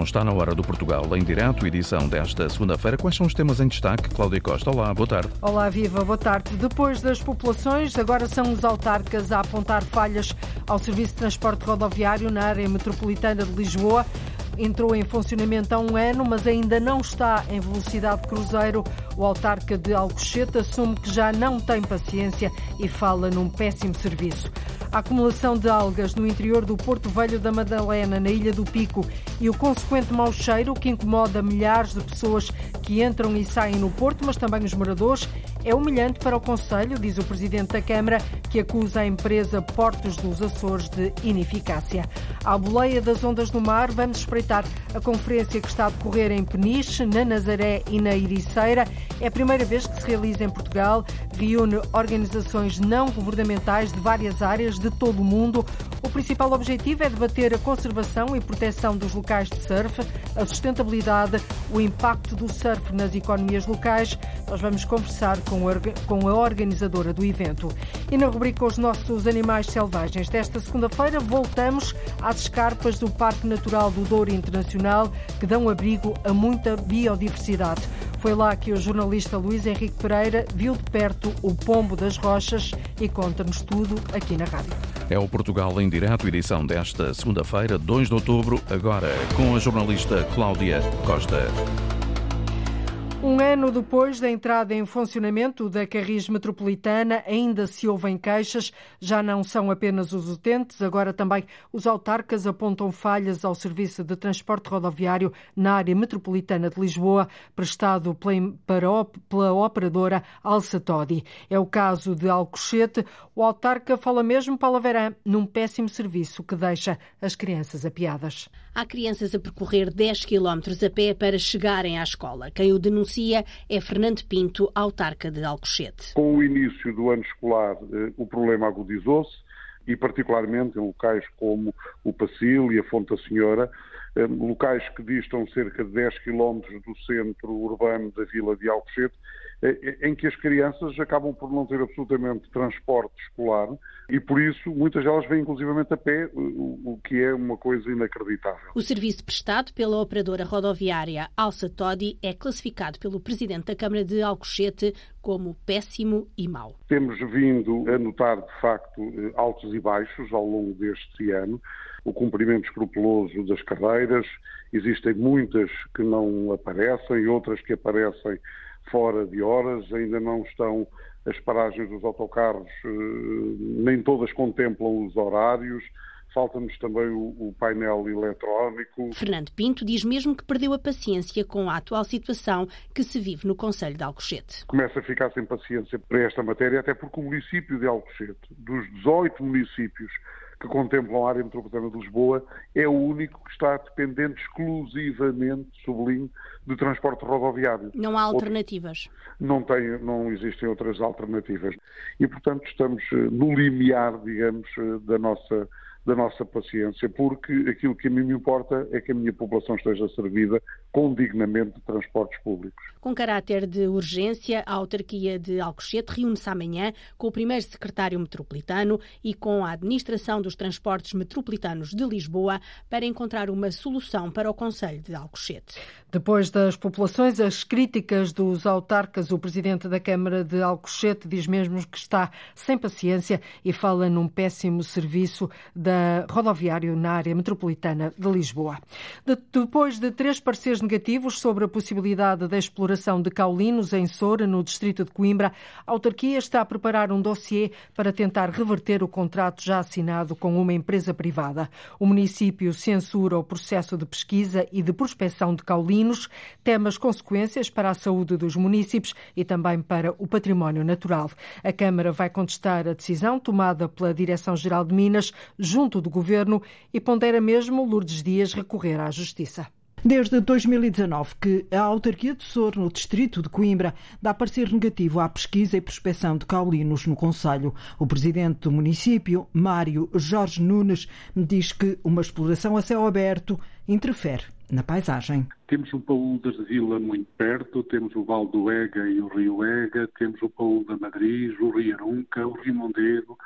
Bom, está na hora do Portugal em direto, edição desta segunda-feira. Quais são os temas em destaque? Cláudia Costa, olá, boa tarde. Olá, viva, boa tarde. Depois das populações, agora são os autarcas a apontar falhas ao serviço de transporte rodoviário na área metropolitana de Lisboa entrou em funcionamento há um ano, mas ainda não está em velocidade cruzeiro. O autarca de Alcochete assume que já não tem paciência e fala num péssimo serviço. A acumulação de algas no interior do Porto Velho da Madalena, na Ilha do Pico, e o consequente mau cheiro que incomoda milhares de pessoas que entram e saem no Porto, mas também os moradores, é humilhante para o Conselho, diz o Presidente da Câmara, que acusa a empresa Portos dos Açores de ineficácia. À boleia das ondas do mar, vamos espreitar a conferência que está a decorrer em Peniche, na Nazaré e na Ericeira. É a primeira vez que se realiza em Portugal, reúne organizações não governamentais de várias áreas de todo o mundo. O principal objetivo é debater a conservação e proteção dos locais de surf, a sustentabilidade, o impacto do surf nas economias locais. Nós vamos conversar com a organizadora do evento. E na rubrica Os Nossos Animais Selvagens desta segunda-feira, voltamos às escarpas do Parque Natural do Douro Internacional, que dão abrigo a muita biodiversidade. Foi lá que o jornalista Luís Henrique Pereira viu de perto o pombo das rochas e conta-nos tudo aqui na rádio. É o Portugal em Direto, edição desta segunda-feira, 2 de outubro, agora com a jornalista Cláudia Costa. Um ano depois da entrada em funcionamento da Carris Metropolitana, ainda se ouvem queixas. Já não são apenas os utentes, agora também os autarcas apontam falhas ao serviço de transporte rodoviário na área metropolitana de Lisboa, prestado pela operadora Alça Todi. É o caso de Alcochete. O autarca fala mesmo, Paula Verã, num péssimo serviço que deixa as crianças apiadas. Há crianças a percorrer 10 quilómetros a pé para chegarem à escola. Quem o denuncia é Fernando Pinto, autarca de Alcochete. Com o início do ano escolar, eh, o problema agudizou-se e particularmente em locais como o Pacil e a Fonte da Senhora, eh, locais que distam cerca de 10 quilómetros do centro urbano da vila de Alcochete, em que as crianças acabam por não ter absolutamente transporte escolar e por isso muitas delas vêm inclusivamente a pé, o que é uma coisa inacreditável. O serviço prestado pela operadora rodoviária Alça Todi é classificado pelo Presidente da Câmara de Alcochete como péssimo e mau. Temos vindo a notar, de facto, eh, altos e baixos ao longo deste ano. O cumprimento escrupuloso das carreiras, existem muitas que não aparecem, outras que aparecem fora de horas, ainda não estão as paragens dos autocarros, eh, nem todas contemplam os horários. Falta-nos também o, o, painel eletrónico. Fernando Pinto diz mesmo que perdeu a paciência com a atual situação que se vive no Conselho de Alcochete. Começa a ficar sem paciência para esta matéria, até porque o município de Alcochete, dos 18 municípios que contemplam a área metropolitana de Lisboa, é o único que está dependente exclusivamente, sublinho, de transporte rodoviário. Não há alternativas? Não, tem, não existem outras alternativas. E, portanto, estamos eh, no limiar, digamos, eh, da nossa da nossa paciência, porque aquilo que a mim me importa é que a minha população esteja servida com dignamente de transportes públicos. Com caráter de urgência, a autarquia de Alcochete reúne-se amanhã com o primeiro secretário metropolitano e com a administração dos transportes metropolitanos de Lisboa para encontrar uma solução para o Conselho de Alcochete. Depois das populações, as críticas dos autarcas, o presidente da Câmara de Alcochete diz mesmo que está sem paciência e fala num péssimo serviço da rodoviário na área metropolitana de Lisboa. De, depois de três negativos sobre a possibilidade da exploração de caulinos em Soura, no distrito de Coimbra, a autarquia está a preparar um dossiê para tentar reverter o contrato já assinado com uma empresa privada. O município censura o processo de pesquisa e de prospecção de caulinos tema as consequências para a saúde dos municípios e também para o património natural. A Câmara vai contestar a decisão tomada pela Direção-Geral de Minas junto do Governo e pondera mesmo Lourdes Dias recorrer à Justiça. Desde 2019 que a autarquia de Sor, no distrito de Coimbra, dá parecer negativo à pesquisa e prospecção de caulinos no Conselho. O presidente do município, Mário Jorge Nunes, diz que uma exploração a céu aberto interfere na paisagem. Temos o Paúl da Vila muito perto, temos o Val do Ega e o Rio Ega, temos o Paúl da Madrid, o Rio Arunca, o Rio Mondego,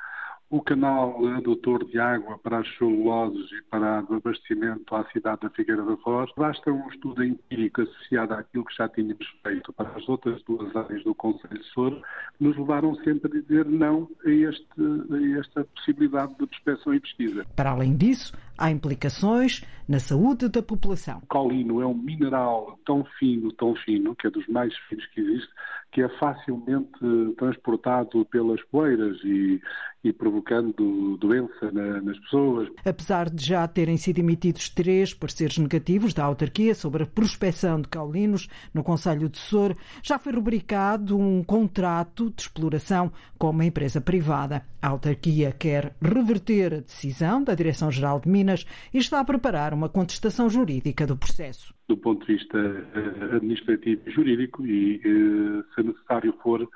o canal adutor de água para as celuloses e para o abastecimento à cidade da Figueira da Foz, basta um estudo empírico associado àquilo que já tínhamos feito para as outras duas áreas do Conselho de Soro, nos levaram sempre a dizer não a, este, a esta possibilidade de prospeção e pesquisa. Para além disso, há implicações na saúde da população. O caulino é um mineral tão fino, tão fino, que é dos mais finos que existe, que é facilmente transportado pelas poeiras e, e provocando doença na, nas pessoas. Apesar de já terem sido emitidos três pareceres negativos da autarquia sobre a prospecção de caulinos no Conselho de Sor, já foi rubricado um contrato de exploração com uma empresa privada. A autarquia quer reverter a decisão da Direção-Geral de Minas e está a preparar uma contestação jurídica do processo do ponto de vista uh, administrativo e jurídico e, uh, se necessário for,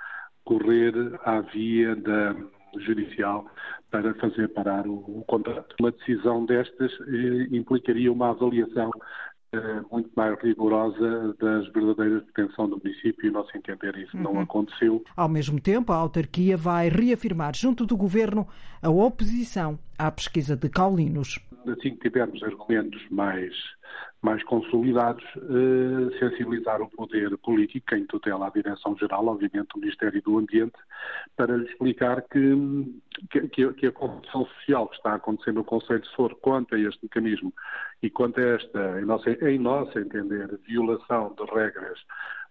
correr à via da judicial para fazer parar o, o contrato. Uma decisão destas uh, implicaria uma avaliação muito mais rigorosa das verdadeiras pretensões do município e, nosso entender, isso uhum. não aconteceu. Ao mesmo tempo, a autarquia vai reafirmar junto do governo a oposição à pesquisa de caulinos. Assim que tivermos argumentos mais mais consolidados, eh, sensibilizar o poder político, quem tutela a Direção-Geral, obviamente o Ministério do Ambiente, para lhe explicar que, que, que a corrupção social que está acontecendo no Conselho de Soro quanto a este mecanismo e quanto a esta, em nosso, em nosso entender, violação de regras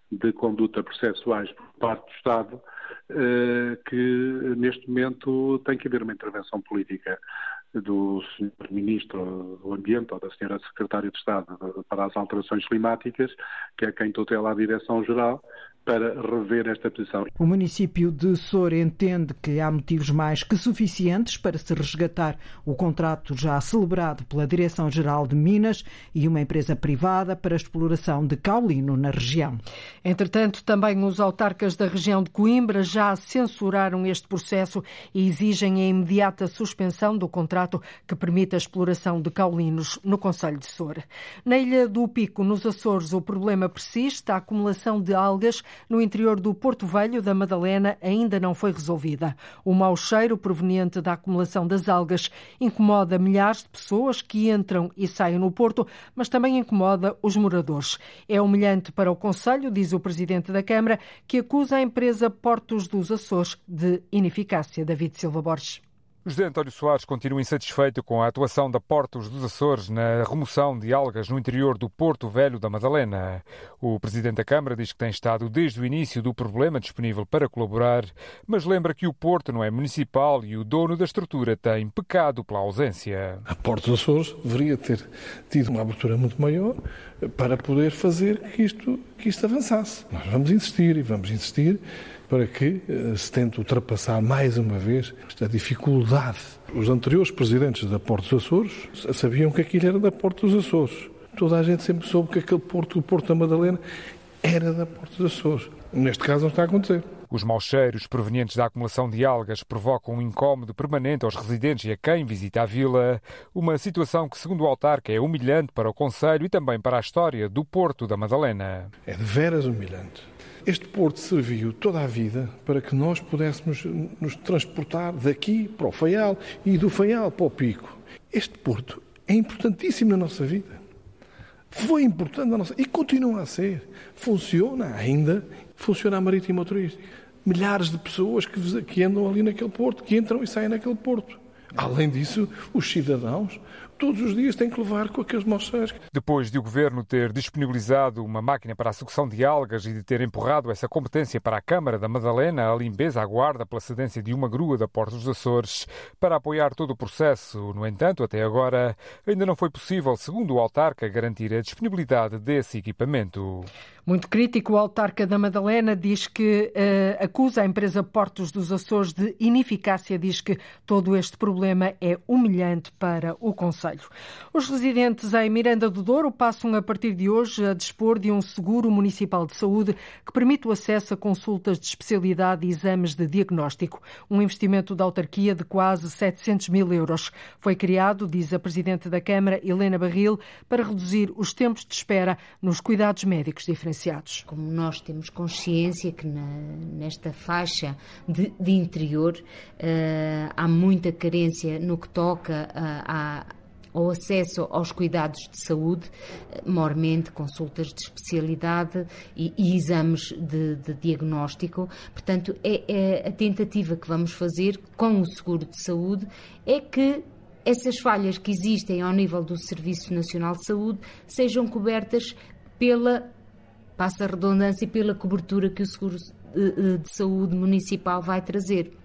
de conduta processuais por parte do Estado, eh, que neste momento tem que haver uma intervenção política do Sr. Ministro do Ambiente ou da Sra. Secretária de Estado para as Alterações Climáticas, que é quem tutela a Direção-Geral, para rever esta posição. O município de Soura entende que há motivos mais que suficientes para se resgatar o contrato já celebrado pela Direção-Geral de Minas e uma empresa privada para a exploração de caulino na região. Entretanto, também os autarcas da região de Coimbra já censuraram este processo e exigem a imediata suspensão do contrato que permite a exploração de caulinos no Conselho de Soura. Na Ilha do Pico, nos Açores, o problema persiste, a acumulação de algas no interior do Porto Velho da Madalena ainda não foi resolvida. O mau cheiro proveniente da acumulação das algas incomoda milhares de pessoas que entram e saem no Porto, mas também incomoda os moradores. É humilhante para o Conselho, diz o Presidente da Câmara, que acusa a empresa Portos dos Açores de ineficácia. David Silva Borges. José António Soares continua insatisfeito com a atuação da Portos dos Açores na remoção de algas no interior do Porto Velho da Madalena. O presidente da Câmara diz que tem estado desde o início do problema disponível para colaborar, mas lembra que o Porto não é municipal e o dono da estrutura tem pecado pela ausência. A Portos dos Açores deveria ter tido uma abertura muito maior para poder fazer que isto, que isto avançasse. Nós vamos insistir e vamos insistir para que eh, se tente ultrapassar mais uma vez esta dificuldade. Os anteriores presidentes da Porto dos Açores sabiam que aquilo era da Porto dos Açores. Toda a gente sempre soube que aquele porto, o Porto da Madalena, era da Porto dos Açores. Neste caso não está a acontecer. Os maus cheiros provenientes da acumulação de algas provocam um incómodo permanente aos residentes e a quem visita a vila, uma situação que, segundo o autarca, é humilhante para o Conselho e também para a história do Porto da Madalena. É de veras humilhante. Este porto serviu toda a vida para que nós pudéssemos nos transportar daqui para o Faial e do Faial para o Pico. Este porto é importantíssimo na nossa vida. Foi importante na nossa e continua a ser. Funciona ainda, funciona a marítima turística. Milhares de pessoas que, que andam ali naquele porto, que entram e saem naquele porto. Além disso, os cidadãos todos os dias têm que levar com aqueles moções. Depois de o governo ter disponibilizado uma máquina para a sucção de algas e de ter empurrado essa competência para a Câmara da Madalena, a limpeza aguarda pela cedência de uma grua da Porta dos Açores para apoiar todo o processo. No entanto, até agora, ainda não foi possível, segundo o autarca, garantir a disponibilidade desse equipamento. Muito crítico, o autarca da Madalena diz que uh, acusa a empresa Portos dos Açores de ineficácia, diz que todo este problema é humilhante para o Conselho. Os residentes em Miranda do Douro passam a partir de hoje a dispor de um seguro municipal de saúde que permite o acesso a consultas de especialidade e exames de diagnóstico. Um investimento da autarquia de quase 700 mil euros. Foi criado, diz a Presidente da Câmara, Helena Barril, para reduzir os tempos de espera nos cuidados médicos diferenciados Como nós temos consciência que na, nesta faixa de, de interior uh, há muita carência no que toca a ao acesso aos cuidados de saúde, mormente consultas de especialidade e, e exames de, de, diagnóstico. Portanto, é, é a tentativa que vamos fazer com o seguro de saúde é que essas falhas que existem ao nível do Serviço Nacional de Saúde sejam cobertas pela, passa a redundância, pela cobertura que o Seguro de Saúde Municipal vai trazer.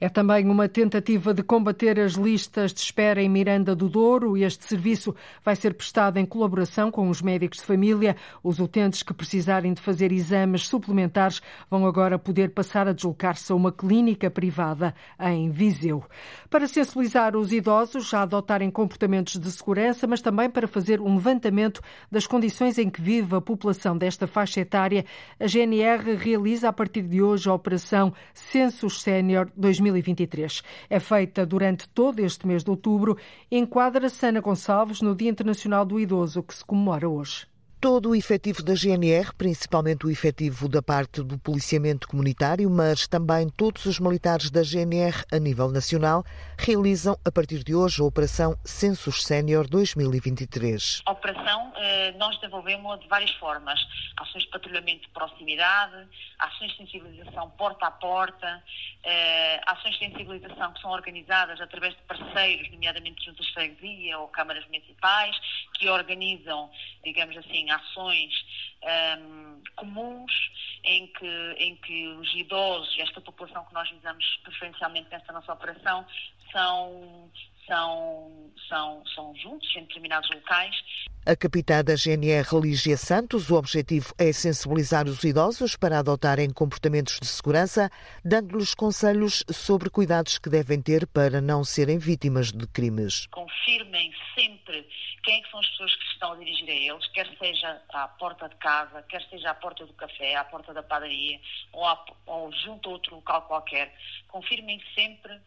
É também uma tentativa de combater as listas de espera em Miranda do Douro. Este serviço vai ser prestado em colaboração com os médicos de família. Os utentes que precisarem de fazer exames suplementares vão agora poder passar a deslocar-se a uma clínica privada em Viseu. Para sensibilizar os idosos a adotarem comportamentos de segurança, mas também para fazer um levantamento das condições em que vive a população desta faixa etária, a GNR realiza a partir de hoje a operação Census Sénior 2023. É feita durante todo este mês de outubro. Enquadra-se Ana Gonçalves no Dia Internacional do Idoso, que se comemora hoje. Todo o efetivo da GNR, principalmente o efetivo da parte do policiamento comunitário, mas também todos os militares da GNR a nível nacional, realizam a partir de hoje a Operação Census Sénior 2023. A operação eh, nós desenvolvemos de várias formas. Ações de patrulhamento de proximidade, ações de sensibilização porta a porta, eh, ações de sensibilização que são organizadas através de parceiros, nomeadamente juntas de freguesia ou câmaras municipais, que organizam, digamos assim, ações um, comuns em que, em que os idosos, esta população que nós visamos preferencialmente nesta nossa operação, são, são, são, são juntos em determinados locais. A capitã da GNR, Lígia Santos, o objetivo é sensibilizar os idosos para adotarem comportamentos de segurança, dando-lhes conselhos sobre cuidados que devem ter para não serem vítimas de crimes. Confirmem sempre quem é são as pessoas que se estão a dirigir a eles, quer seja à porta de casa, quer seja à porta do café, à porta da padaria ou, à, ou junto a outro local qualquer. Confirmem sempre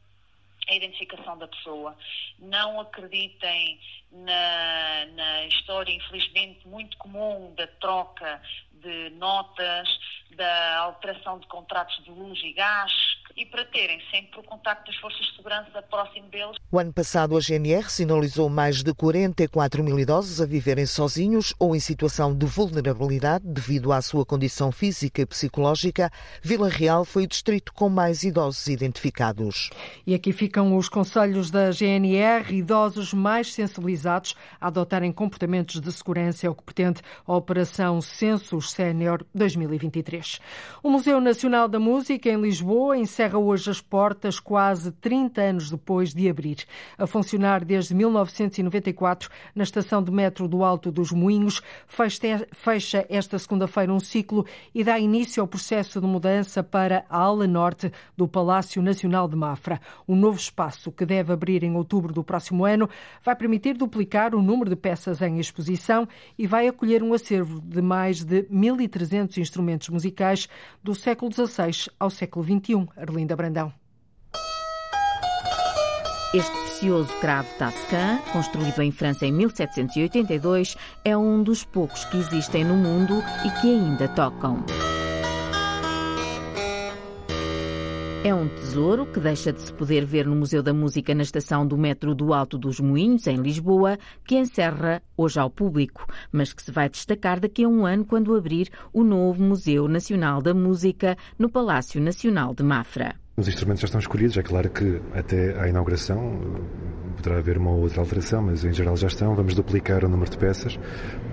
a identificação da pessoa. Não acreditem na, na história, infelizmente, muito comum da troca de notas, da alteração de contratos de luz e gás e para terem sempre o contacto das forças de segurança próximo deles. O ano passado, a GNR sinalizou mais de 44 mil idosos a viverem sozinhos ou em situação de vulnerabilidade devido à sua condição física e psicológica. Vila Real foi o distrito com mais idosos identificados. E aqui ficam os conselhos da GNR, idosos mais sensibilizados a adotarem comportamentos de segurança, é o que pretende a Operação Sénior 2023. O Museu Nacional da Música, em Lisboa, encerra hoje as portas quase 30 anos depois de abrir. A funcionar desde 1994 na estação de metro do Alto dos Moinhos, fecha esta segunda-feira um ciclo e dá início ao processo de mudança para a ala norte do Palácio Nacional de Mafra. O novo espaço, que deve abrir em outubro do próximo ano, vai permitir duplicar o número de peças em exposição e vai acolher um acervo de mais de 1.300 instrumentos musicais do século XVI ao século XXI. Arlinda Brandão. Este precioso cravo Tascan, construído em França em 1782, é um dos poucos que existem no mundo e que ainda tocam. É um tesouro que deixa de se poder ver no Museu da Música na estação do metro do Alto dos Moinhos, em Lisboa, que encerra hoje ao público, mas que se vai destacar daqui a um ano quando abrir o novo Museu Nacional da Música no Palácio Nacional de Mafra. Os instrumentos já estão escolhidos, é claro que até à inauguração eh, poderá haver uma ou outra alteração, mas em geral já estão. Vamos duplicar o número de peças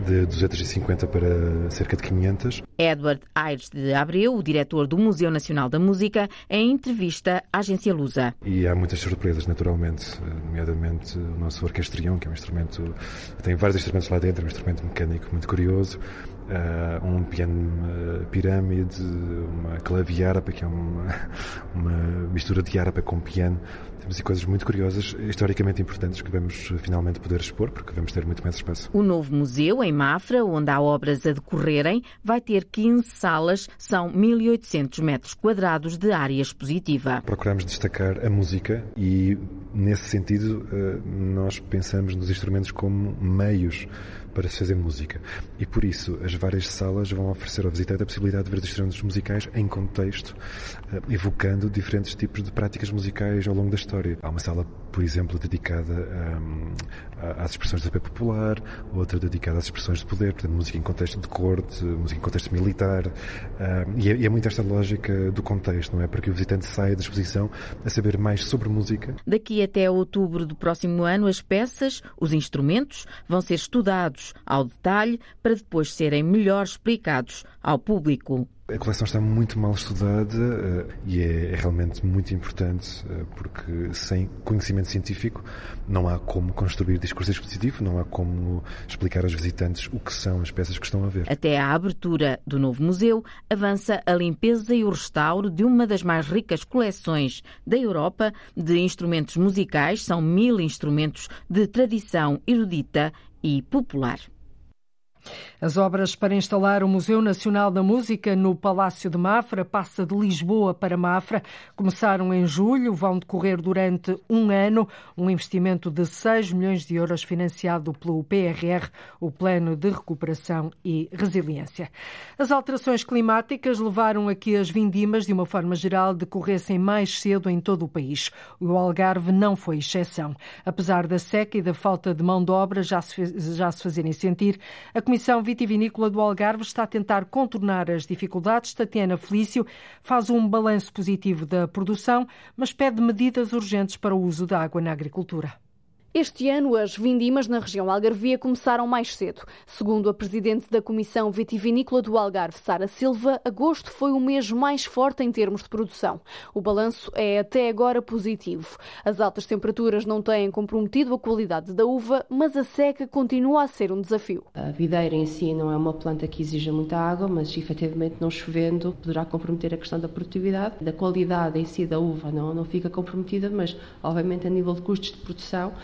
de 250 para cerca de 500. Edward Aires de Abreu, o diretor do Museu Nacional da Música, em entrevista à agência Lusa. E há muitas surpresas, naturalmente, eh, nomeadamente o nosso orquestrion, que é um instrumento, tem vários instrumentos lá dentro, é um instrumento mecânico muito curioso uh, um piano uh, pirâmide, uma claviarpa, que é uma, uma mistura de harpa com piano. Temos aí coisas muito curiosas, historicamente importantes, que vamos finalmente poder expor, porque vamos ter muito mais espaço. O novo museu, em Mafra, onde há obras a decorrerem, vai ter 15 salas, são 1.800 metros quadrados de área expositiva. Procuramos destacar a música e, nesse sentido, nós pensamos nos instrumentos como meios para se fazer música. E por isso, as várias salas vão oferecer ao visitante a possibilidade de ver os instrumentos musicais em contexto, eh, evocando diferentes tipos de práticas musicais ao longo da história. Há uma sala, por exemplo, dedicada um, às expressões do papel popular, outra dedicada às expressões de poder, portanto, música em contexto de corte, música em contexto militar. Um, e, é, e é muito esta lógica do contexto, não é? Para que o visitante saia da exposição a saber mais sobre música. Daqui até outubro do próximo ano, as peças, os instrumentos, vão ser estudados ao detalhe para depois serem melhor explicados ao público. A coleção está muito mal estudada uh, e é, é, realmente muito importante uh, porque sem conhecimento científico não há como construir discurso expositivo, não há como explicar aos visitantes o que são as peças que estão a ver. Até à abertura do novo museu avança a limpeza e o restauro de uma das mais ricas coleções da Europa de instrumentos musicais. São mil instrumentos de tradição erudita e popular. As obras para instalar o Museu Nacional da Música no Palácio de Mafra, passa de Lisboa para Mafra, começaram em julho, vão decorrer durante um ano, um investimento de 6 milhões de euros financiado pelo PRR, o Plano de Recuperação e Resiliência. As alterações climáticas levaram a que as vindimas, de uma forma geral, decorressem mais cedo em todo o país. O Algarve não foi exceção. Apesar da seca e da falta de mão de obra já se, já se fazerem sentir, a Comissão Vitivinícola do Algarve está a tentar contornar as dificuldades. Tatiana Felício faz um balanço positivo da produção, mas pede medidas urgentes para o uso da água na agricultura. Este ano, as vindimas na região algarvia começaram mais cedo. Segundo a presidente da Comissão Vitivinícola do Algarve, Sara Silva, agosto foi o mês mais forte em termos de produção. O balanço é até agora positivo. As altas temperaturas não têm comprometido a qualidade da uva, mas a seca continua a ser um desafio. A videira em si não é uma planta que exija muita água, mas efetivamente não chovendo poderá comprometer a questão da produtividade. Da qualidade em si da uva não, não fica comprometida, mas obviamente a nível de custos de produção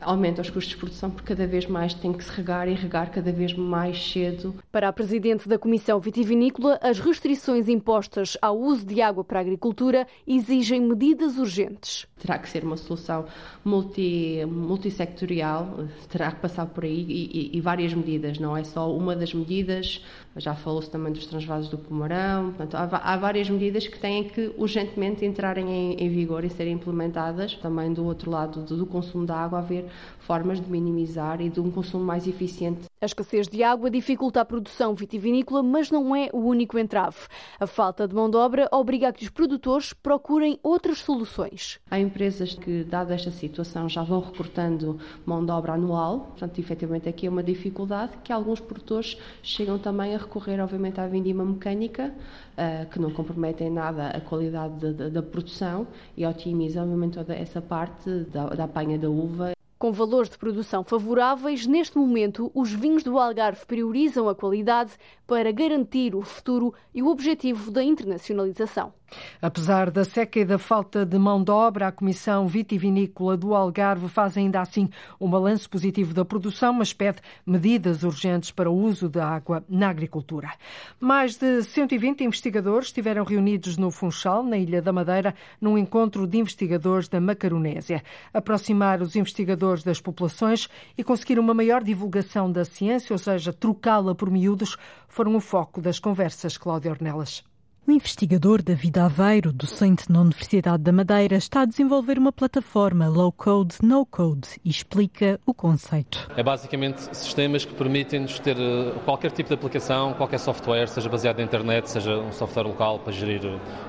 aumenta os custos de produção porque cada vez mais tem que se regar e regar cada vez mais cedo. Para a Presidente da Comissão Vitivinícola, as restrições impostas ao uso de água para a agricultura exigem medidas urgentes. Terá que ser uma solução multi, multissectorial, terá que passar por aí e, e, e várias medidas, não é só uma das medidas, já falou-se também dos transvasos do Pomarão, portanto, há, há, várias medidas que têm que urgentemente entrarem em, em, vigor e serem implementadas. Também do outro lado do, do consumo da água, haver formas de minimizar e de um consumo mais eficiente. A escassez de água dificulta a produção vitivinícola, mas não é o único entrave. A falta de mão de obra obriga a que os produtores procurem outras soluções. Há empresas que, dada esta situação, já vão recortando mão de obra anual, portanto, efetivamente aqui é uma dificuldade que alguns produtores chegam também a recorrer, obviamente, à vindima mecânica, uh, que não compromete em nada a qualidade da, da produção e otimiza, obviamente, toda essa parte da, da apanha da uva. Com valores de produção favoráveis, neste momento os vinhos do Algarve priorizam a qualidade para garantir o futuro e o objetivo da internacionalização. Apesar da seca e da falta de mão de obra, a Comissão Vitivinícola do Algarve faz ainda assim um balanço positivo da produção, mas pede medidas urgentes para o uso da água na agricultura. Mais de 120 investigadores estiveram reunidos no Funchal, na Ilha da Madeira, num encontro de investigadores da Macaronésia. Aproximar os investigadores das populações e conseguir uma maior divulgação da ciência, ou seja, trocá-la por miúdos, foram o foco das conversas, Cláudia Ornelas. O investigador David Aveiro, docente na Universidade da Madeira, está a desenvolver uma plataforma low code, no code e explica o conceito. É basicamente sistemas que permitem-nos ter eh, qualquer tipo de aplicação, qualquer software, seja baseado na internet, seja um software local para gerir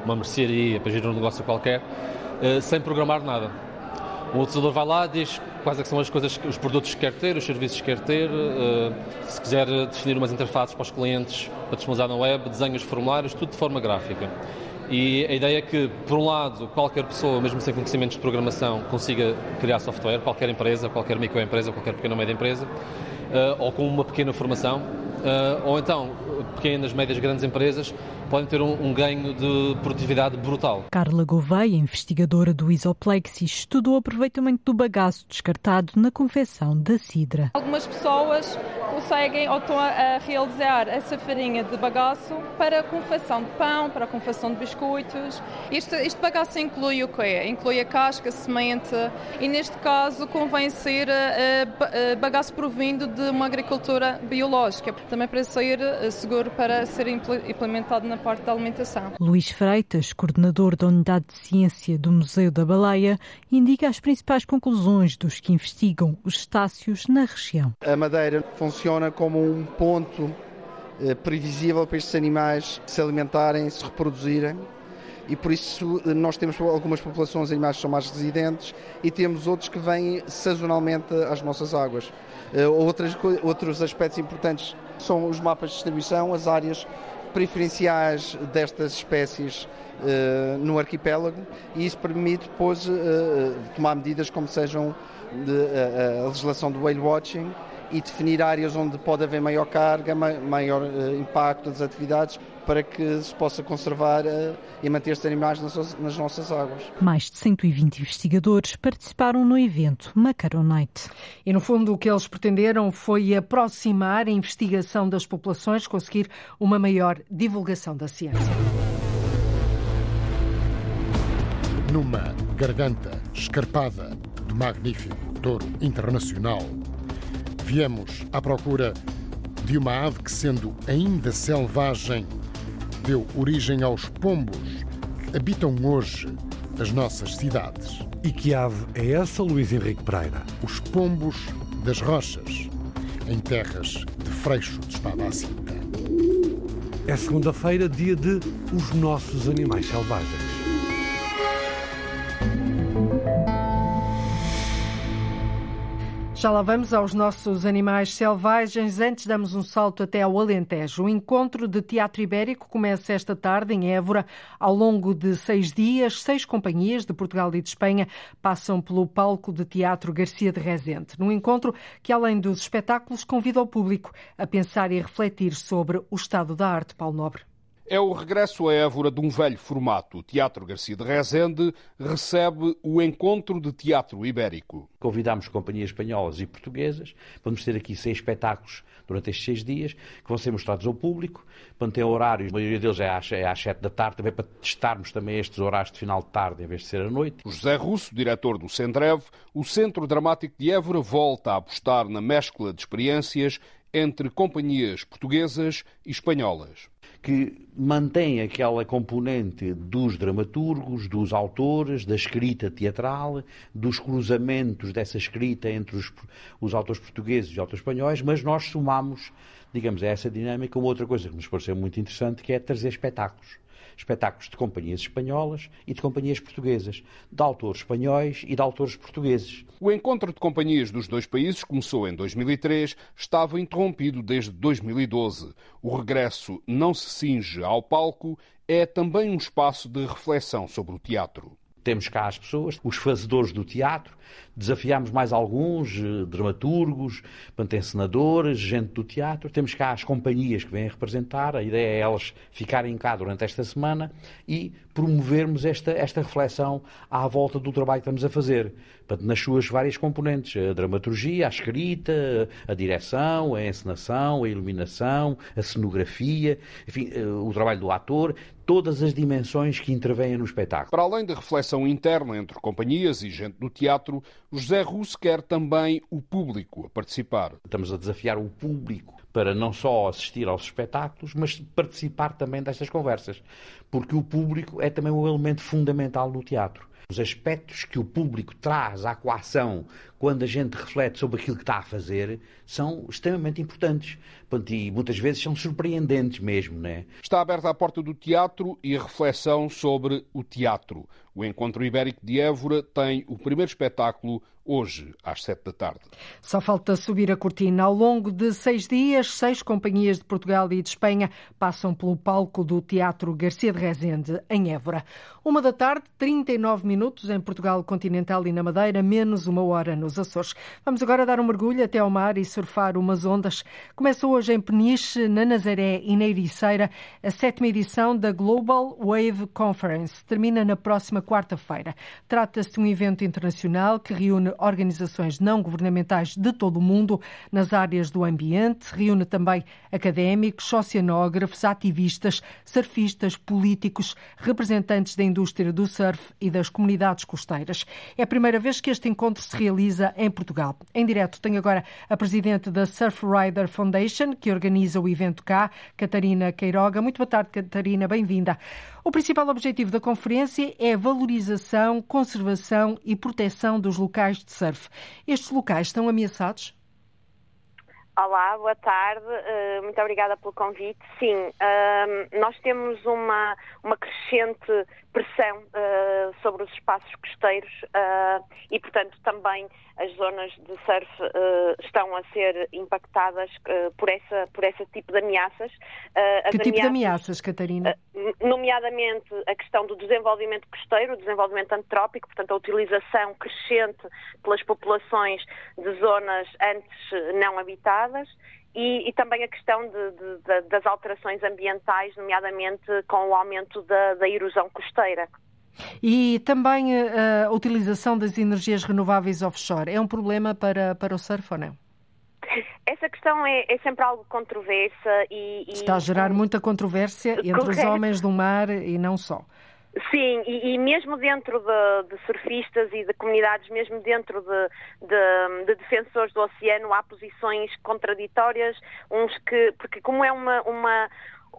uma mercearia, para gerir um negócio qualquer, eh, sem programar nada. O utilizador vai lá, diz quais é são as coisas, os produtos que quer ter, os serviços que quer ter, uh, se quiser definir umas interfaces para os clientes para disponibilizar na web, desenhos, formulários, tudo de forma gráfica. E a ideia é que, por um lado, qualquer pessoa, mesmo sem conhecimentos de programação, consiga criar software, qualquer empresa, qualquer microempresa, qualquer pequena ou média empresa, uh, ou com uma pequena formação, ou então pequenas, médias, grandes empresas podem ter um, um, ganho de produtividade brutal. Carla Gouveia, investigadora do Isoplexis, estudou o aproveitamento do bagaço descartado na confecção da cidra. Algumas pessoas conseguem ou estão a realizar essa farinha de bagaço para a confecção de pão, para a confecção de biscoitos. Este, este bagaço inclui o quê? Inclui a casca, a semente e neste caso convém ser uh, bagaço provindo de uma agricultura biológica, também para ser seguro para ser implementado na parte da alimentação. Luís Freitas, coordenador da Unidade de Ciência do Museu da Baleia, indica as principais conclusões dos que investigam os estácios na região. A madeira funciona como um ponto eh, previsível para estes animais se alimentarem, se reproduzirem e por isso eh, nós temos algumas populações de animais que são mais residentes e temos outros que vêm sazonalmente às nossas águas. Eh, outras, outros aspectos importantes são os mapas de distribuição, as áreas preferenciais destas espécies uh, no arquipélago e isso permite depois uh, tomar medidas como sejam de, a legislação do whale watching e definir áreas onde pode haver maior carga, maior impacto das atividades para que se possa conservar e manter estes animais nas nossas águas. Mais de 120 investigadores participaram no evento Macaronite. E no fundo o que eles pretenderam foi aproximar a investigação das populações, conseguir uma maior divulgação da ciência. Numa garganta escarpada do magnífico touro internacional, viemos à procura de uma ave que, sendo ainda selvagem, deu origem aos pombos que habitam hoje as nossas cidades. E que ave é essa, Luís Henrique Pereira? Os pombos das rochas, em terras de freixo de espada à cinta. É segunda-feira, dia de Os Nossos Animais Selvagens. Já lá vamos aos nossos animais selvagens. Antes damos um salto até ao Alentejo. O encontro de teatro ibérico começa esta tarde em Évora. Ao longo de seis dias, seis companhias de Portugal e de Espanha passam pelo palco de teatro Garcia de Rezende. Num encontro que, além dos espetáculos, convida o público a pensar e refletir sobre o estado da arte, Paulo Nobre. É o regresso a Évora de um velho formato. O Teatro Garcia de Rezende recebe o Encontro de Teatro Ibérico. Convidamos companhias espanholas e portuguesas. Vamos ter aqui seis espetáculos durante estes seis dias, que vão ser mostrados ao público. Quando tem horários, a maioria deles é às, é às sete da tarde, também para testarmos também estes horários de final de tarde, em vez de ser à noite. O José Russo, diretor do Sendrev, o Centro Dramático de Évora volta a apostar na mescla de experiências entre companhias portuguesas e espanholas que mantém aquela componente dos dramaturgos, dos autores, da escrita teatral, dos cruzamentos dessa escrita entre os, os autores portugueses e autores espanhóis, mas nós somamos, digamos, a essa dinâmica uma outra coisa que nos pareceu muito interessante, que é trazer espetáculos espetáculos de companhias espanholas e de companhias portuguesas, de autores espanhóis e de autores portugueses. O encontro de companhias dos dois países começou em 2003, estava interrompido desde 2012. O regresso não se cinge ao palco, é também um espaço de reflexão sobre o teatro. Temos cá as pessoas, os fazedores do teatro, desafiámos mais alguns, eh, dramaturgos, encenadores, gente do teatro. Temos cá as companhias que vêm representar, a ideia é elas ficarem cá durante esta semana e promovermos esta, esta reflexão à volta do trabalho que estamos a fazer, nas suas várias componentes, a dramaturgia, a escrita, a direção, a encenação, a iluminação, a cenografia, enfim, eh, o trabalho do ator, todas as dimensões que intervêm no espetáculo. Para além da reflexão interna entre companhias e gente do teatro, José Russo quer também o público a participar. Estamos a desafiar o público para não só assistir aos espetáculos, mas participar também destas conversas, porque o público é também um elemento fundamental no teatro. Os aspectos que o público traz à coação quando a gente reflete sobre aquilo que está a fazer são extremamente importantes e muitas vezes são surpreendentes mesmo. Né? Está aberta a porta do teatro e a reflexão sobre o teatro. O Encontro Ibérico de Évora tem o primeiro espetáculo hoje às sete da tarde. Só falta subir a cortina. Ao longo de seis dias, seis companhias de Portugal e de Espanha passam pelo palco do Teatro Garcia de Rezende, em Évora. Uma da tarde, 39 minutos em Portugal continental e na Madeira, menos uma hora nos Açores. Vamos agora dar um mergulho até ao mar e surfar umas ondas. Começa hoje em Peniche, na Nazaré e na Ericeira, a sétima edição da Global Wave Conference. Termina na próxima quarta-feira. Trata-se de um evento internacional que reúne organizações não governamentais de todo o mundo nas áreas do ambiente, reúne também académicos, oceanógrafos, ativistas, surfistas, políticos, representantes da indústria do surf e das comunidades costeiras. É a primeira vez que este encontro se realiza em Portugal. Em direto tenho agora a presidente da Surf Rider Foundation, que organiza o evento cá, Catarina Queiroga. Muito boa tarde, Catarina, bem-vinda. O principal objetivo da conferência é a valorização, conservação e proteção dos locais de surf. Estes locais estão ameaçados? Olá, boa tarde, uh, muito obrigada pelo convite. Sim, uh, nós temos uma, uma crescente pressão uh, sobre os espaços costeiros e, portanto, também as zonas de surf estão a ser impactadas por, essa, por esse tipo de ameaças. que tipo ameaças, de ameaças, Catarina? nomeadamente a questão do desenvolvimento costeiro, o desenvolvimento antrópico, portanto, a utilização crescente pelas populações de zonas antes não habitadas e, e, também a questão de, de, de, das alterações ambientais, nomeadamente com o aumento da, da erosão costeira. E também eh, a utilização das energias renováveis offshore é um problema para, para o surf ou não? Essa questão é, é sempre algo controversa e, e, Está a gerar muita controvérsia entre Correto. os homens do mar e não só. Sim, e, e, mesmo dentro de, de, surfistas e de comunidades, mesmo dentro de, de, de, defensores do oceano, há posições contraditórias, uns que, porque como é uma, uma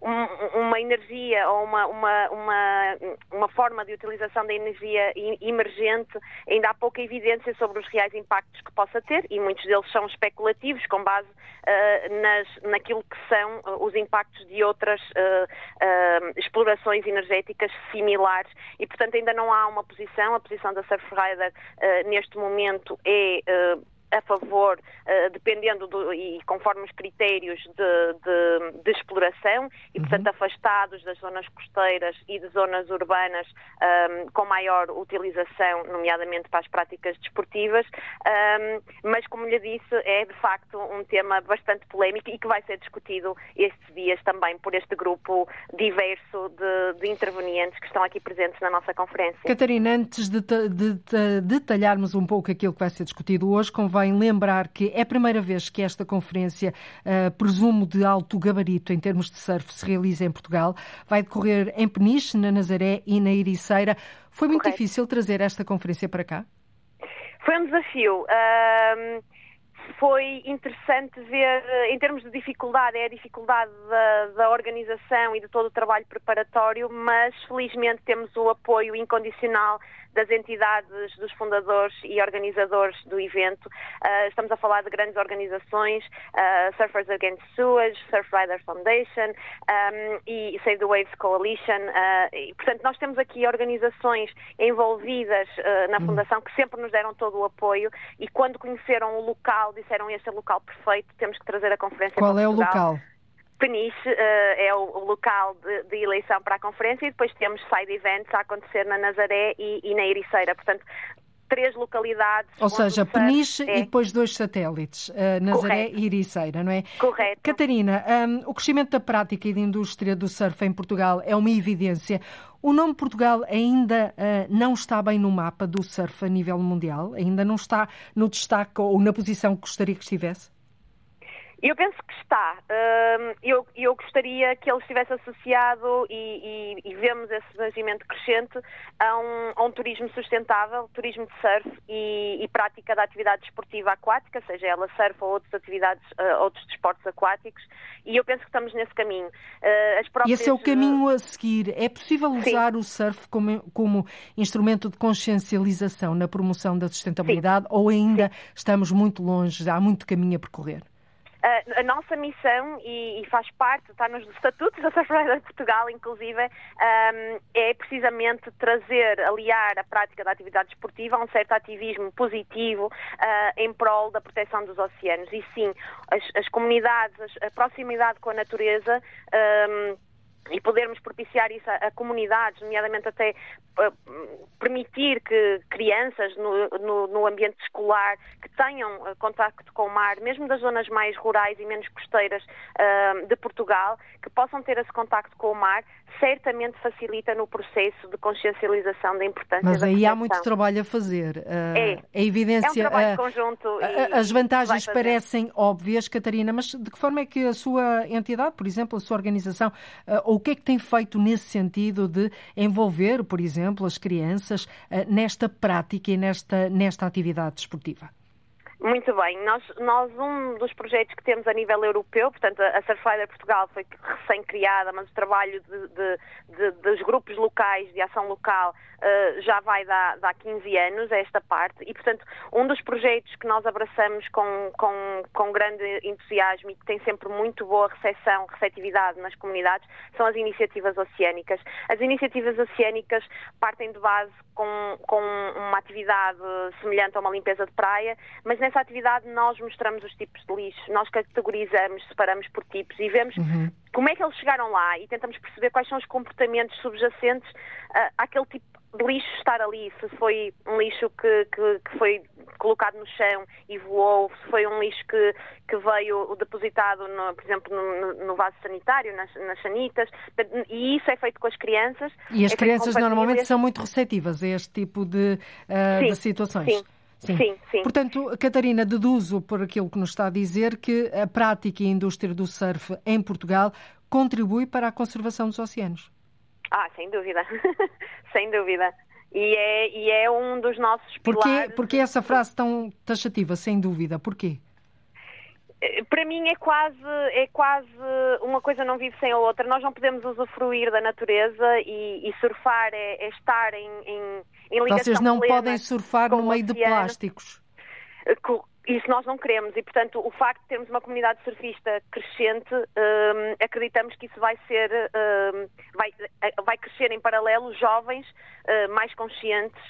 uma energia ou uma, uma, uma, uma, forma de utilização da energia emergente, ainda há pouca evidência sobre os reais impactos que possa ter e muitos deles são especulativos com base uh, nas, naquilo que são uh, os impactos de outras uh, explorações energéticas similares e, portanto, ainda não há uma posição. A posição da Surfrider neste momento é a favor, uh, dependendo do, e conforme os critérios de, de, de exploração, e uhum. portanto afastados das zonas costeiras e de zonas urbanas um, ehm, com maior utilização, nomeadamente para as práticas desportivas, um, ehm, mas como lhe disse, é de facto um tema bastante polémico e que vai ser discutido estes dias também por este grupo diverso de, de intervenientes que estão aqui presentes na nossa conferência. Catarina, antes de, de detalharmos um pouco aquilo que vai ser discutido hoje, convém convém lembrar que é a primeira vez que esta conferência, uh, presumo de alto gabarito em termos de surf, se realiza em Portugal. Vai decorrer em Peniche, na Nazaré e na Ericeira. Foi muito Correto. difícil trazer esta conferência para cá? Foi um desafio. Uh, foi interessante ver, em termos de dificuldade, é a dificuldade da, da, organização e de todo o trabalho preparatório, mas felizmente temos o apoio incondicional das entidades, dos fundadores e organizadores do evento. Uh, estamos a falar de grandes organizações, uh, Surfers Against Sewage, Surf Riders Foundation um, e Save the Waves Coalition. Uh, e, portanto, nós temos aqui organizações envolvidas na hum. Fundação que sempre nos deram todo o apoio e quando conheceram o local, disseram este é o local perfeito, temos que trazer a conferência Qual é o local? Peniche uh, é o, o local de, de, eleição para a conferência e depois temos side events a acontecer na Nazaré e, e na Ericeira. Portanto, três localidades. Ou seja, Peniche é... e depois dois satélites, uh, Nazaré Correto. e Ericeira, não é? Correto. Catarina, um, o crescimento da prática e da indústria do surf em Portugal é uma evidência. O nome Portugal ainda uh, não está bem no mapa do surf a nível mundial? Ainda não está no destaque ou na posição que gostaria que estivesse? Eu penso que está. Eu, eu gostaria que ele estivesse associado e, e, e vemos esse desenvolvimento crescente a um, a um, turismo sustentável, turismo de surf e, e, prática da atividade desportiva aquática, seja ela surf ou outras atividades, uh, outros desportos aquáticos, e eu penso que estamos nesse caminho. Próprias... E esse é o caminho a seguir. É possível usar Sim. o surf como, como, instrumento de consciencialização na promoção da sustentabilidade Sim. ou ainda Sim. estamos muito longe, há muito caminho a percorrer? Uh, a nossa missão, e, e, faz parte, está nos estatutos da Surfrider de Portugal, inclusive, um, é precisamente trazer, aliar a prática da atividade esportiva a um certo ativismo positivo uh, em prol da proteção dos oceanos. E sim, as, as comunidades, a proximidade com a natureza. Um, e podermos propiciar isso a, a comunidades, nomeadamente até uh, permitir que crianças no, no, no, ambiente escolar que tenham uh, contacto com o mar, mesmo das zonas mais rurais e menos costeiras uh, de Portugal, que possam ter esse contacto com o mar, certamente facilita no processo de consciencialização da importância Mas da aí há muito trabalho a fazer. Uh, é. A evidência. É um trabalho conjunto. As vantagens parecem óbvias, Catarina, mas de que forma é que a sua entidade, por exemplo, a sua organização, o que é que tem feito nesse sentido de envolver, por exemplo, as crianças uh, nesta prática e nesta, nesta atividade desportiva? Muito bem. Nós, nós, um dos projetos que temos a nível europeu, portanto, a Surfrider Portugal foi recém-criada, mas o trabalho de, de, de, dos grupos locais, de ação local, uh, já vai dar, dar 15 anos a esta parte. E, portanto, um dos projetos que nós abraçamos com, com, com grande entusiasmo e que tem sempre muito boa recepção, receptividade nas comunidades, são as iniciativas oceânicas. As iniciativas oceânicas partem de base com, com uma atividade semelhante a uma limpeza de praia, mas nessa atividade nós mostramos os tipos de lixo, nós categorizamos, separamos por tipos e vemos uhum. como é que eles chegaram lá e tentamos perceber quais são os comportamentos subjacentes uh, àquele tipo de lixo estar ali, se foi um lixo que, que, que, foi colocado no chão e voou, se foi um lixo que, que veio depositado, no, por exemplo, no, no, vaso sanitário, nas, nas sanitas, e isso é feito com as crianças. E as é crianças normalmente são muito receptivas a este tipo de, uh, sim, de situações. Sim. Sim. sim. Sim, Portanto, Catarina, deduzo por aquilo que nos está a dizer que a prática e a indústria do surf em Portugal contribui para a conservação dos oceanos. Ah, sem dúvida. sem dúvida. E é, e é um dos nossos Porquê, pilares. Porquê essa frase tão taxativa, sem dúvida? Porquê? Eh, para mim é quase, é quase uma coisa não vive sem a outra. Nós não podemos usufruir da natureza e, e surfar é, é, estar em, em, em ligação Vocês não podem surfar no meio de plásticos. Eh, isso nós não queremos e, portanto, o facto de termos uma comunidade surfista crescente, um, acreditamos que isso vai ser, um, vai, vai crescer em paralelo jovens uh, mais conscientes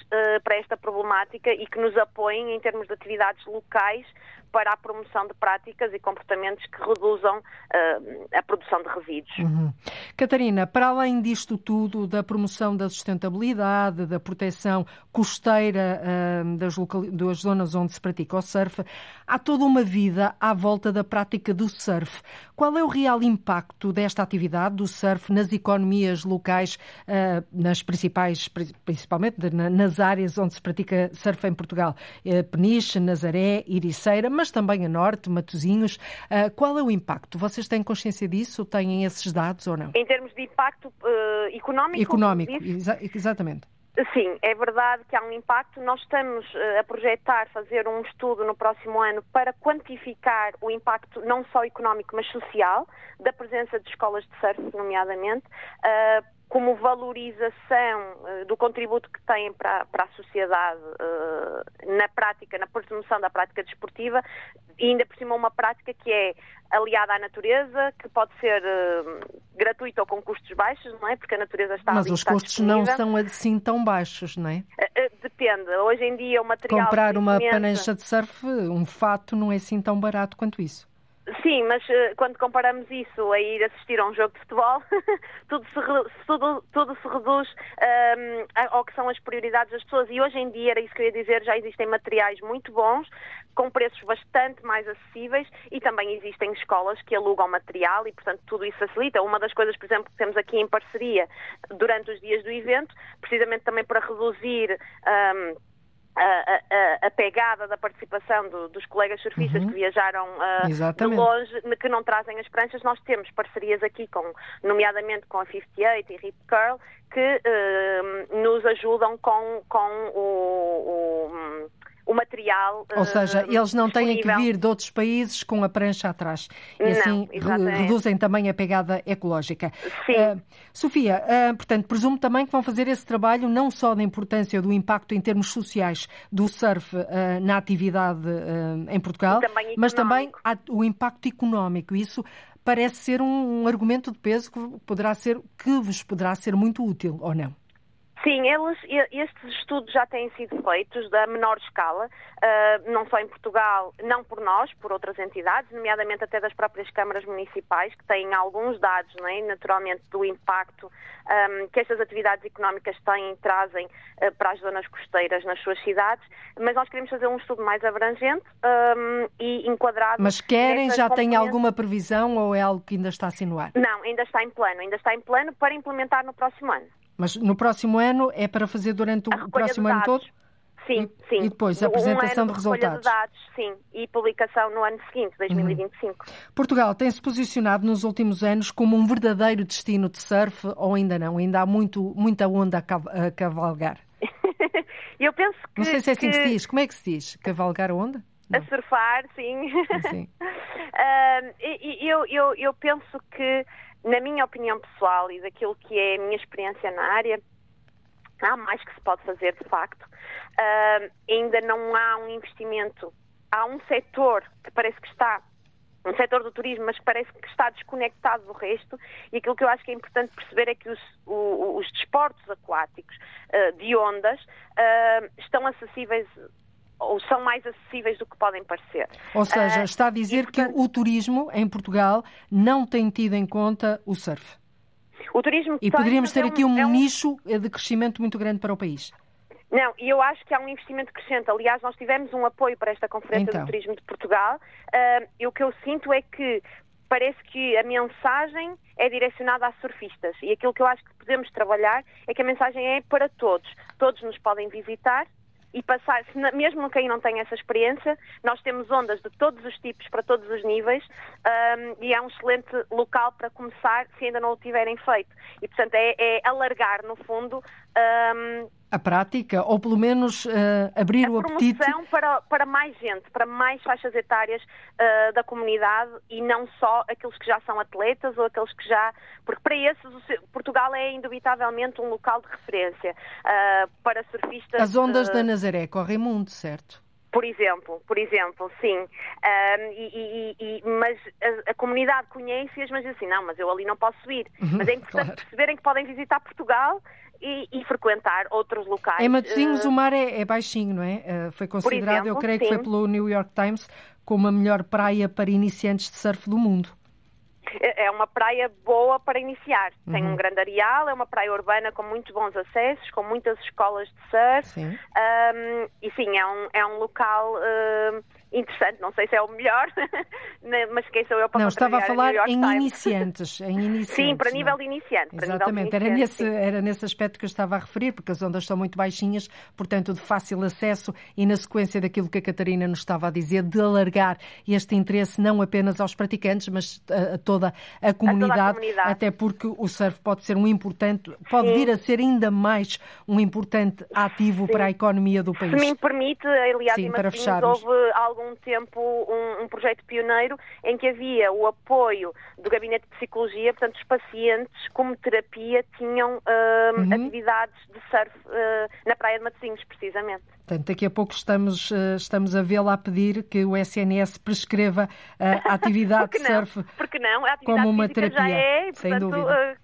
para esta problemática e que nos apoiem em termos de atividades locais para a promoção de práticas e comportamentos que reduzam uh, a produção de resíduos. Uhum. Catarina, para além disto tudo, da promoção da sustentabilidade, da proteção costeira uh, das, das zonas onde se pratica o surf, há toda uma vida à volta da prática do surf. Qual é o real impacto desta atividade do surf nas economias locais, uh, nas principais, principalmente nas áreas onde se pratica surf em Portugal? Peniche, Nazaré, Iriceira, mas também a norte, Matosinhos. Uh, qual é o impacto? Vocês têm consciência disso? Têm esses dados ou não? Em termos de impacto uh, económico? Económico, exa exatamente. Sim, é verdade que há um impacto. Nós estamos uh, a projetar fazer um estudo no próximo ano para quantificar o impacto não só económico, mas social da presença de escolas de surf, nomeadamente. Como valorização uh, do contributo que têm para, para a sociedade uh, na prática, na promoção da prática desportiva, e ainda por cima uma prática que é aliada à natureza, que pode ser uh, gratuita ou com custos baixos, não é? Porque a natureza está Mas ali, os custos não são assim tão baixos, não é? Depende. Hoje em dia o material... Comprar uma panancha de surf, um fato, não é assim tão barato quanto isso. Sim, mas uh, quando comparamos isso a ir assistir a um jogo de futebol, tudo, se tudo, tudo se reduz um, ehm, ao que são as prioridades das pessoas. E hoje em dia, era isso que eu ia dizer, já existem materiais muito bons, com preços bastante mais acessíveis e também existem escolas que alugam material e, portanto, tudo isso facilita. Uma das coisas, por exemplo, que temos aqui em parceria durante os dias do evento, precisamente também para reduzir. Um, ehm, a, a, a, pegada da participação do, dos colegas surfistas uhum. que viajaram uh, de longe, que não trazem as pranchas, nós temos parcerias aqui, com, nomeadamente com a 58 e Rip Curl, que uh, nos ajudam com, com o, o o material. Ou seja, eles não têm que vir de outros países com a prancha atrás. E assim reduzem também a pegada ecológica. Sim. Uh, Sofia, uh, portanto, presumo também que vão fazer esse trabalho não só da importância do impacto em termos sociais do surf uh, na atividade em Portugal, também mas também o impacto económico. Isso parece ser um, um argumento de peso que poderá ser que vos poderá ser muito útil, ou não? Sim, eles, estes estudos já têm sido feitos da menor escala, uh, não só em Portugal, não por nós, por outras entidades, nomeadamente até das próprias câmaras municipais, que têm alguns dados, é? naturalmente, do impacto um, que estas atividades económicas têm, trazem uh, para as zonas costeiras nas suas cidades, mas nós queremos fazer um estudo mais abrangente e enquadrado. Mas querem, já têm alguma previsão ou é algo que ainda está a sinuar? Não, ainda está em plano, ainda está em plano para implementar no próximo ano. Mas no próximo ano é para fazer durante o próximo ano todo? Sim, sim. E depois a apresentação um de resultados. De dados, sim, e publicação no ano seguinte, 2025. Uhum. Portugal tem-se posicionado nos últimos anos como um verdadeiro destino de surf ou ainda não? Ainda há muito, muita onda a cavalgar? Eu penso que. Não sei se é assim que... que se diz. Como é que se diz? Cavalgar a onda? Não. A surfar, sim. sim. uh, eu, eu, eu penso que na minha opinião pessoal e daquilo que é a minha experiência na área, há mais que se pode fazer de facto. Uh, ainda não há um investimento. Há um setor que parece que está um setor do turismo, mas parece que está desconectado do resto. E aquilo que eu acho que é importante perceber é que os, os desportos aquáticos uh, de ondas uh, estão acessíveis ou são mais acessíveis do que podem parecer. Ou seja, uh, está a dizer e, portanto, que o turismo em Portugal não tem tido em conta o surf. O turismo E poderíamos ter é um, aqui um, é um nicho de crescimento muito grande para o país. Não, e eu acho que há um investimento crescente. Aliás, nós tivemos um apoio para esta Conferência então. do Turismo de Portugal uh, e o que eu sinto é que parece que a mensagem é direcionada a surfistas e aquilo que eu acho que podemos trabalhar é que a mensagem é para todos. Todos nos podem visitar, e passar, mesmo quem não tem essa experiência, nós temos ondas de todos os tipos, para todos os níveis, um, e é um excelente local para começar se ainda não o tiverem feito. E, portanto, é, é alargar, no fundo, um, a prática, ou pelo menos uh, abrir o apetite. para, para mais gente, para mais faixas etárias uh, da comunidade e não só aqueles que já são atletas ou aqueles que já. Porque para esses, Portugal é indubitavelmente um local de referência uh, para surfistas. As ondas da Nazaré correm muito, certo? Por exemplo, por exemplo, sim. Um, e, e, e, mas a, a comunidade conhece-as, mas diz assim, não, mas eu ali não posso ir. Uhum, mas é importante claro. perceberem que podem visitar Portugal e, e, frequentar outros locais. Em Matosinhos uh, o mar é, é, baixinho, não é? Uh, foi considerado, exemplo, eu creio sim. que foi pelo New York Times, como a melhor praia para iniciantes de surf do mundo. É, é uma praia boa para iniciar. Uhum. Tem um grande areal, é uma praia urbana com muito bons acessos, com muitas escolas de surf. Sim. Um, e sim, é um, é um local. Uh, interessante, não sei se é o melhor, mas quem sou eu para Não, estava a falar em iniciantes, em iniciantes. Sim, para não. nível de iniciante. Exatamente, de era, iniciante, nesse, era nesse aspecto que eu estava a referir, porque as ondas são muito baixinhas, portanto de fácil acesso e na sequência daquilo que a Catarina nos estava a dizer, de alargar este interesse não apenas aos praticantes, mas a, a toda a comunidade, a toda a comunidade, até porque o surf pode ser um importante, pode Sim. vir a ser ainda mais um importante ativo Sim. para a economia do país. Se me permite, aliás, Sim, para fecharmos. houve algum algum tempo um, um, projeto pioneiro em que havia o apoio do Gabinete de Psicologia, portanto, os pacientes, como terapia, tinham uh, uhum. atividades de surf uh, na Praia de Matosinhos, precisamente. Portanto, daqui a pouco estamos, uh, estamos a vê-la a pedir que o SNS prescreva a atividade de surf Porque não? A como uma terapia. Já é, e, portanto,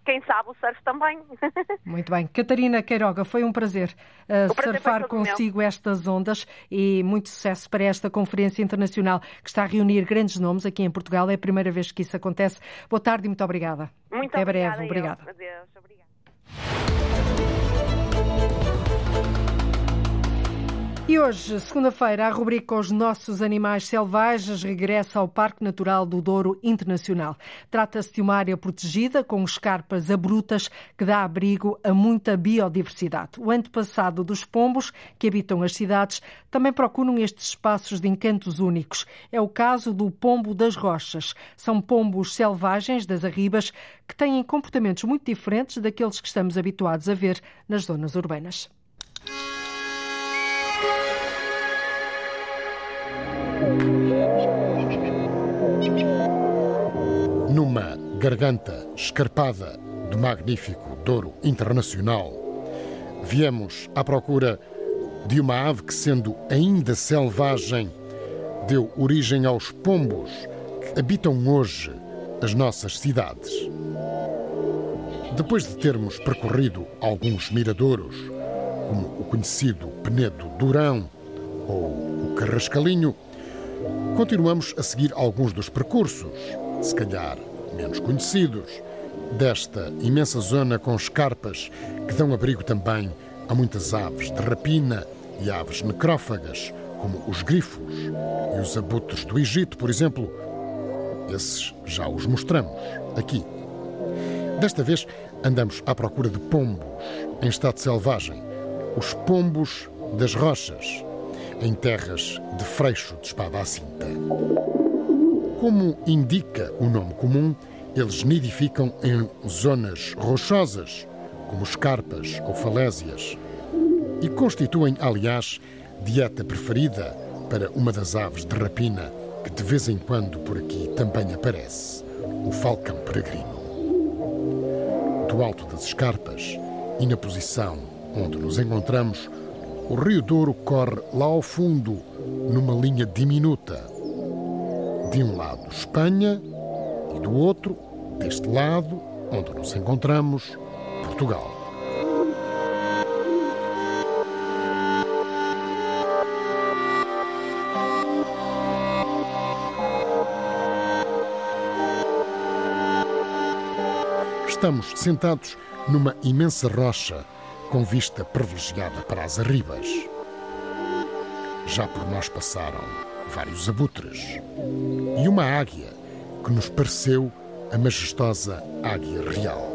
quem sabe o surf também. Muito bem. Catarina Queiroga, foi um prazer, prazer surfar consigo meu. estas ondas e muito sucesso para esta conferência internacional que está a reunir grandes nomes aqui em Portugal. É a primeira vez que isso acontece. Boa tarde e muito obrigada. Muito Até obrigada. breve. Obrigada. Adeus. Obrigada. E hoje, segunda-feira, a rubrica Os Nossos Animais Selvagens regressa ao Parque Natural do Douro Internacional. Trata-se de uma área protegida com escarpas abruptas que dá abrigo a muita biodiversidade. O antepassado dos pombos que habitam as cidades também procuram estes espaços de encantos únicos. É o caso do pombo das rochas. São pombos selvagens das arribas que têm comportamentos muito diferentes daqueles que estamos habituados a ver nas zonas urbanas. Garganta escarpada do magnífico Douro Internacional, viemos à procura de uma ave que, sendo ainda selvagem, deu origem aos pombos que habitam hoje as nossas cidades. Depois de termos percorrido alguns miradouros, como o conhecido Penedo Durão ou o Carrascalinho, continuamos a seguir alguns dos percursos, se calhar menos conhecidos, desta imensa zona com escarpas que dão abrigo também a muitas aves de rapina e aves necrófagas, como os grifos e os abutres do Egito, por exemplo. Esses já os mostramos aqui. Desta vez andamos à procura de pombos em estado selvagem, os pombos das rochas, em terras de freixo de espada à cinta. Como indica o nome comum, eles nidificam em zonas rochosas, como escarpas ou falésias, e constituem, aliás, dieta preferida para uma das aves de rapina que de vez em quando por aqui também aparece, o falcão peregrino. Do alto das escarpas e na posição onde nos encontramos, o Rio Douro corre lá ao fundo, numa linha diminuta. De um lado, Espanha, e do outro, deste lado, onde nos encontramos, Portugal. Estamos sentados numa imensa rocha com vista privilegiada para as arribas. Já por nós passaram vários abutres e uma águia que nos pareceu a majestosa águia real.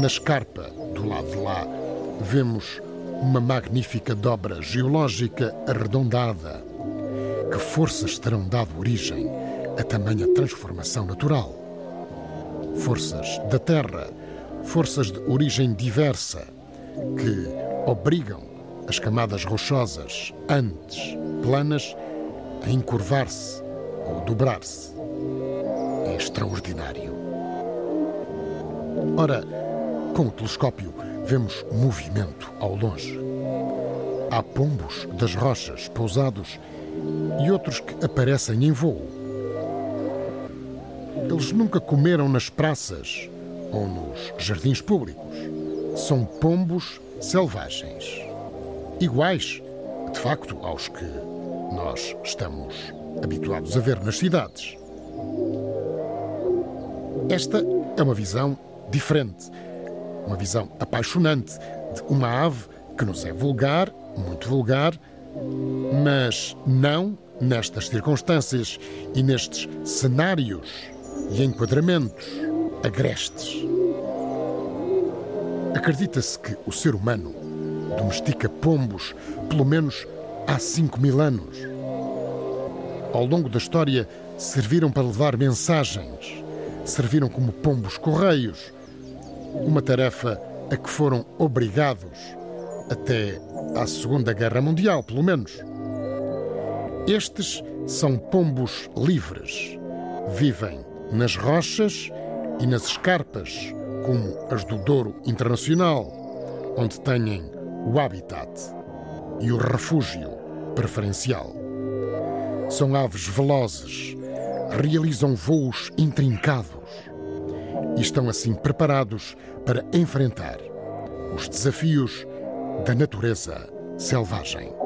Na escarpa do lado de lá vemos uma magnífica dobra geológica arredondada. Que forças terão dado origem a tamanha transformação natural? forças da Terra, forças de origem diversa, que obrigam as camadas rochosas, antes planas, a encurvar-se ou dobrar-se. É extraordinário. Ora, com o telescópio vemos movimento ao longe. Há pombos das rochas pousados e outros que aparecem em voo eles nunca comeram nas praças ou nos jardins públicos. São pombos selvagens. Iguais, de facto, aos que nós estamos habituados a ver nas cidades. Esta é uma visão diferente, uma visão apaixonante de uma ave que nos é vulgar, muito vulgar, mas não nestas circunstâncias e nestes cenários e enquadramentos agrestes. Acredita-se que o ser humano domestica pombos pelo menos há 5 mil anos. Ao longo da história, serviram para levar mensagens, serviram como pombos correios, uma tarefa a que foram obrigados até à Segunda Guerra Mundial, pelo menos. Estes são pombos livres, vivem nas rochas e nas escarpas, como as do Douro Internacional, onde têm o habitat e o refúgio preferencial. São aves velozes, realizam voos intrincados e estão assim preparados para enfrentar os desafios da natureza selvagem.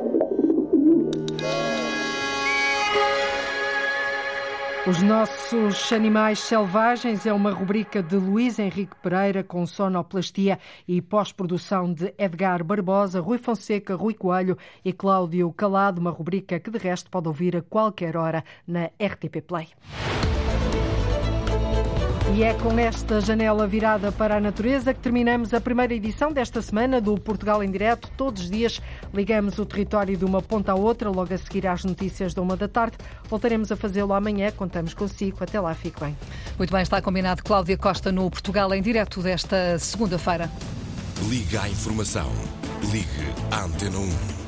Os nossos animais selvagens é uma rubrica de Luís Henrique Pereira com sonoplastia e pós-produção de Edgar Barbosa, Rui Fonseca, Rui Coelho e Cláudio Calado, uma rubrica que de resto pode ouvir a qualquer hora na RTP Play. E é com esta janela virada para a natureza que terminamos a primeira edição desta semana do Portugal em Direto. Todos os dias ligamos o território de uma ponta à outra, logo a seguir às notícias da uma da tarde. Voltaremos a fazê-lo amanhã, contamos consigo. Até lá, fique bem. Muito bem, está combinado. Cláudia Costa no Portugal em Direto desta segunda-feira. Liga à informação. Ligue à Antena 1.